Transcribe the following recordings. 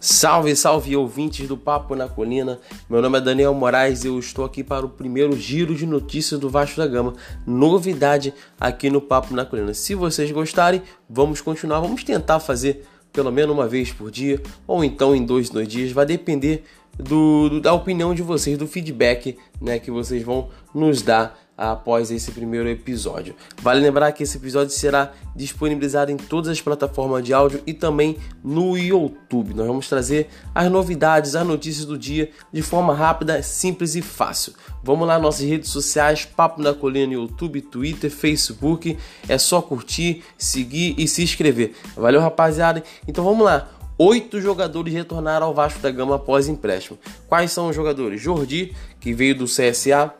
Salve, salve ouvintes do Papo na Colina. Meu nome é Daniel Moraes e eu estou aqui para o primeiro giro de notícias do Vasco da Gama. Novidade aqui no Papo na Colina. Se vocês gostarem, vamos continuar. Vamos tentar fazer pelo menos uma vez por dia ou então em dois, dois dias. Vai depender do, do da opinião de vocês, do feedback né, que vocês vão nos dar após esse primeiro episódio. Vale lembrar que esse episódio será disponibilizado em todas as plataformas de áudio e também no YouTube. Nós vamos trazer as novidades, as notícias do dia de forma rápida, simples e fácil. Vamos lá nossas redes sociais, Papo na Colina, YouTube, Twitter, Facebook. É só curtir, seguir e se inscrever. Valeu, rapaziada. Então vamos lá. Oito jogadores retornaram ao Vasco da Gama após empréstimo. Quais são os jogadores? Jordi, que veio do CSA,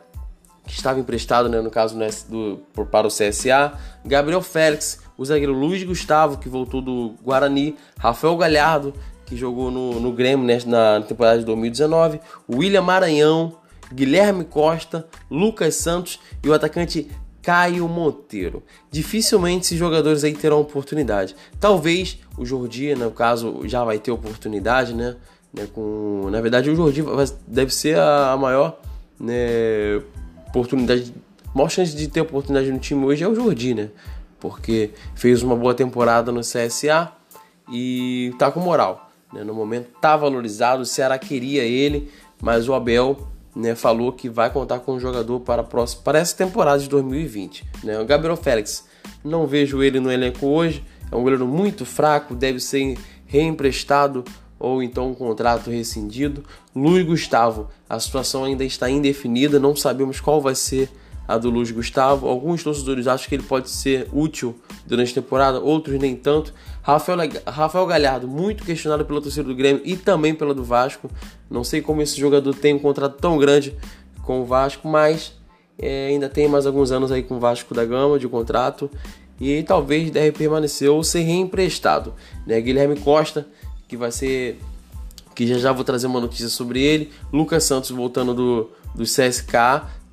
que estava emprestado, né, no caso do, para o CSA, Gabriel Félix, o zagueiro Luiz Gustavo, que voltou do Guarani, Rafael Galhardo, que jogou no, no Grêmio né, na temporada de 2019, William Maranhão, Guilherme Costa, Lucas Santos e o atacante Caio Monteiro. Dificilmente esses jogadores aí terão oportunidade. Talvez o Jordi, no caso, já vai ter oportunidade, né? né com, na verdade, o Jordi deve ser a, a maior né, oportunidade, maior chance de ter oportunidade no time hoje é o Jordi, né? Porque fez uma boa temporada no CSA e tá com moral. Né? No momento tá valorizado, o Ceará queria ele, mas o Abel né, falou que vai contar com o jogador para, próximo, para essa temporada de 2020. Né? O Gabriel Félix, não vejo ele no elenco hoje, é um goleiro muito fraco, deve ser reemprestado ou então um contrato rescindido. Luiz Gustavo, a situação ainda está indefinida, não sabemos qual vai ser a do Luiz Gustavo. Alguns torcedores acham que ele pode ser útil durante a temporada, outros nem tanto. Rafael, Rafael Galhardo, muito questionado pela torcida do Grêmio e também pela do Vasco. Não sei como esse jogador tem um contrato tão grande com o Vasco, mas é, ainda tem mais alguns anos aí com o Vasco da Gama de contrato e talvez deve permanecer ou ser reemprestado. Né? Guilherme Costa que vai ser. Que já já vou trazer uma notícia sobre ele. Lucas Santos voltando do, do CSK,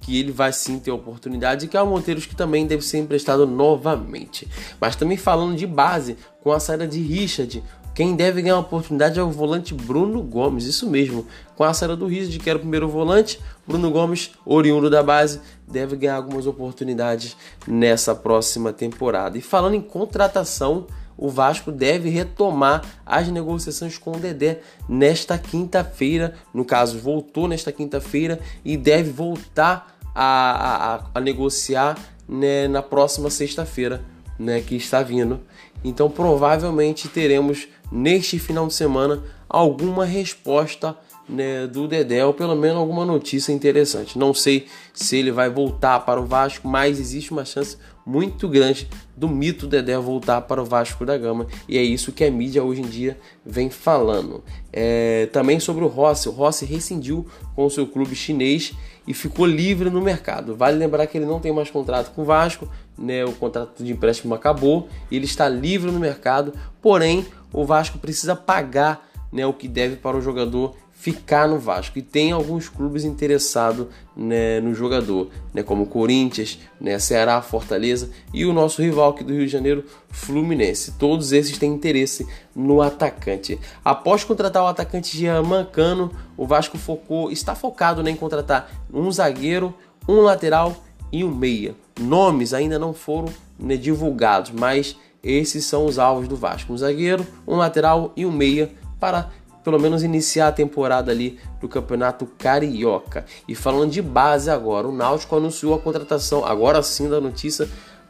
que ele vai sim ter oportunidade. E que é o Monteiros que também deve ser emprestado novamente. Mas também falando de base, com a saída de Richard, quem deve ganhar oportunidade é o volante Bruno Gomes, isso mesmo. Com a saída do Richard, que era o primeiro volante, Bruno Gomes, oriundo da base, deve ganhar algumas oportunidades nessa próxima temporada. E falando em contratação, o Vasco deve retomar as negociações com o Dedé nesta quinta-feira. No caso, voltou nesta quinta-feira e deve voltar a, a, a negociar né, na próxima sexta-feira, né, que está vindo. Então, provavelmente teremos neste final de semana alguma resposta né, do Dedé, ou pelo menos alguma notícia interessante. Não sei se ele vai voltar para o Vasco, mas existe uma chance muito grande do mito Dedé voltar para o Vasco da Gama, e é isso que a mídia hoje em dia vem falando. É, também sobre o Rossi, o Rossi rescindiu com o seu clube chinês e ficou livre no mercado. Vale lembrar que ele não tem mais contrato com o Vasco, né, o contrato de empréstimo acabou, ele está livre no mercado, porém o Vasco precisa pagar né, o que deve para o jogador ficar no Vasco. E tem alguns clubes interessados né, no jogador, né, como Corinthians, né, Ceará, Fortaleza e o nosso rival aqui do Rio de Janeiro, Fluminense. Todos esses têm interesse no atacante. Após contratar o atacante Jean Mancano, o Vasco focou, está focado né, em contratar um zagueiro, um lateral e um meia. Nomes ainda não foram né, divulgados, mas esses são os alvos do Vasco: um zagueiro, um lateral e um meia para pelo menos iniciar a temporada ali do Campeonato Carioca. E falando de base agora, o Náutico anunciou a contratação, agora sim da notícia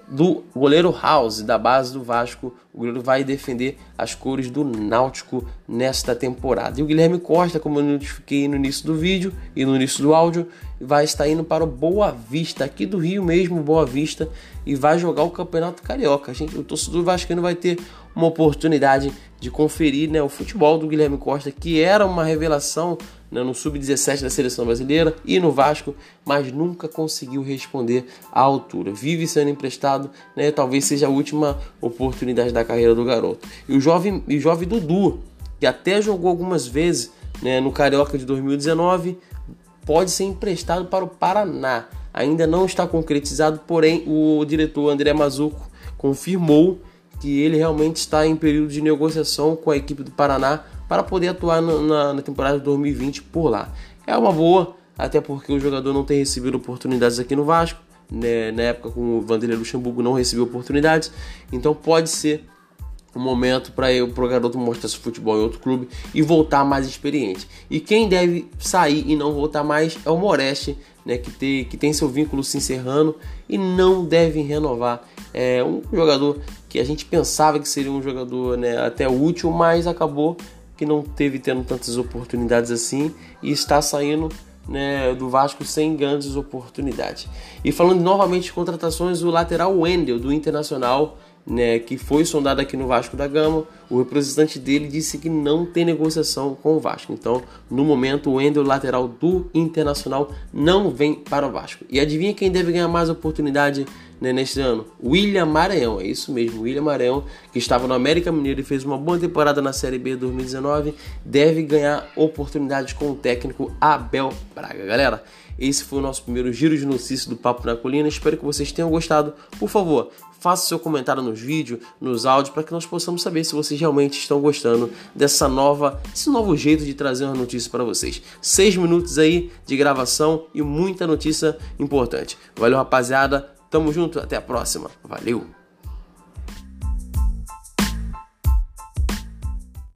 do goleiro House, da base do Vasco. O goleiro vai defender as cores do Náutico nesta temporada. E o Guilherme Costa, como eu notifiquei no início do vídeo e no início do áudio, vai estar indo para o Boa Vista, aqui do Rio mesmo, Boa Vista, e vai jogar o Campeonato Carioca. Gente, o torcedor vascaíno vai ter uma oportunidade de conferir né, o futebol do Guilherme Costa, que era uma revelação né, no sub-17 da seleção brasileira e no Vasco, mas nunca conseguiu responder à altura. Vive sendo emprestado, né, talvez seja a última oportunidade da carreira do garoto. E o jovem, e o jovem Dudu, que até jogou algumas vezes né, no Carioca de 2019, pode ser emprestado para o Paraná. Ainda não está concretizado, porém o diretor André Mazuco confirmou que ele realmente está em período de negociação com a equipe do Paraná para poder atuar na, na temporada de 2020 por lá. É uma boa, até porque o jogador não tem recebido oportunidades aqui no Vasco. Né? Na época com o Vanderlei Luxemburgo não recebeu oportunidades, então pode ser um momento para o garoto mostrar seu futebol em outro clube e voltar mais experiente. E quem deve sair e não voltar mais é o Moreste, né, que, tem, que tem seu vínculo se encerrando e não deve renovar. É um jogador que a gente pensava que seria um jogador né, até útil, mas acabou que não teve tendo tantas oportunidades assim e está saindo né, do Vasco sem grandes oportunidades. E falando novamente de contratações, o lateral Wendel do Internacional né, que foi sondado aqui no Vasco da Gama, o representante dele disse que não tem negociação com o Vasco. Então, no momento, o Wendel, lateral do Internacional, não vem para o Vasco. E adivinha quem deve ganhar mais oportunidade né, neste ano? William Maranhão, é isso mesmo, William Maranhão, que estava no América Mineiro e fez uma boa temporada na Série B 2019, deve ganhar oportunidades com o técnico Abel Braga. Galera, esse foi o nosso primeiro giro de notícias do Papo na Colina. Espero que vocês tenham gostado. Por favor, faça seu comentário nos vídeos, nos áudios, para que nós possamos saber se vocês realmente estão gostando dessa nova, esse novo jeito de trazer uma notícia para vocês. Seis minutos aí de gravação e muita notícia importante. Valeu, rapaziada. Tamo junto, até a próxima. Valeu!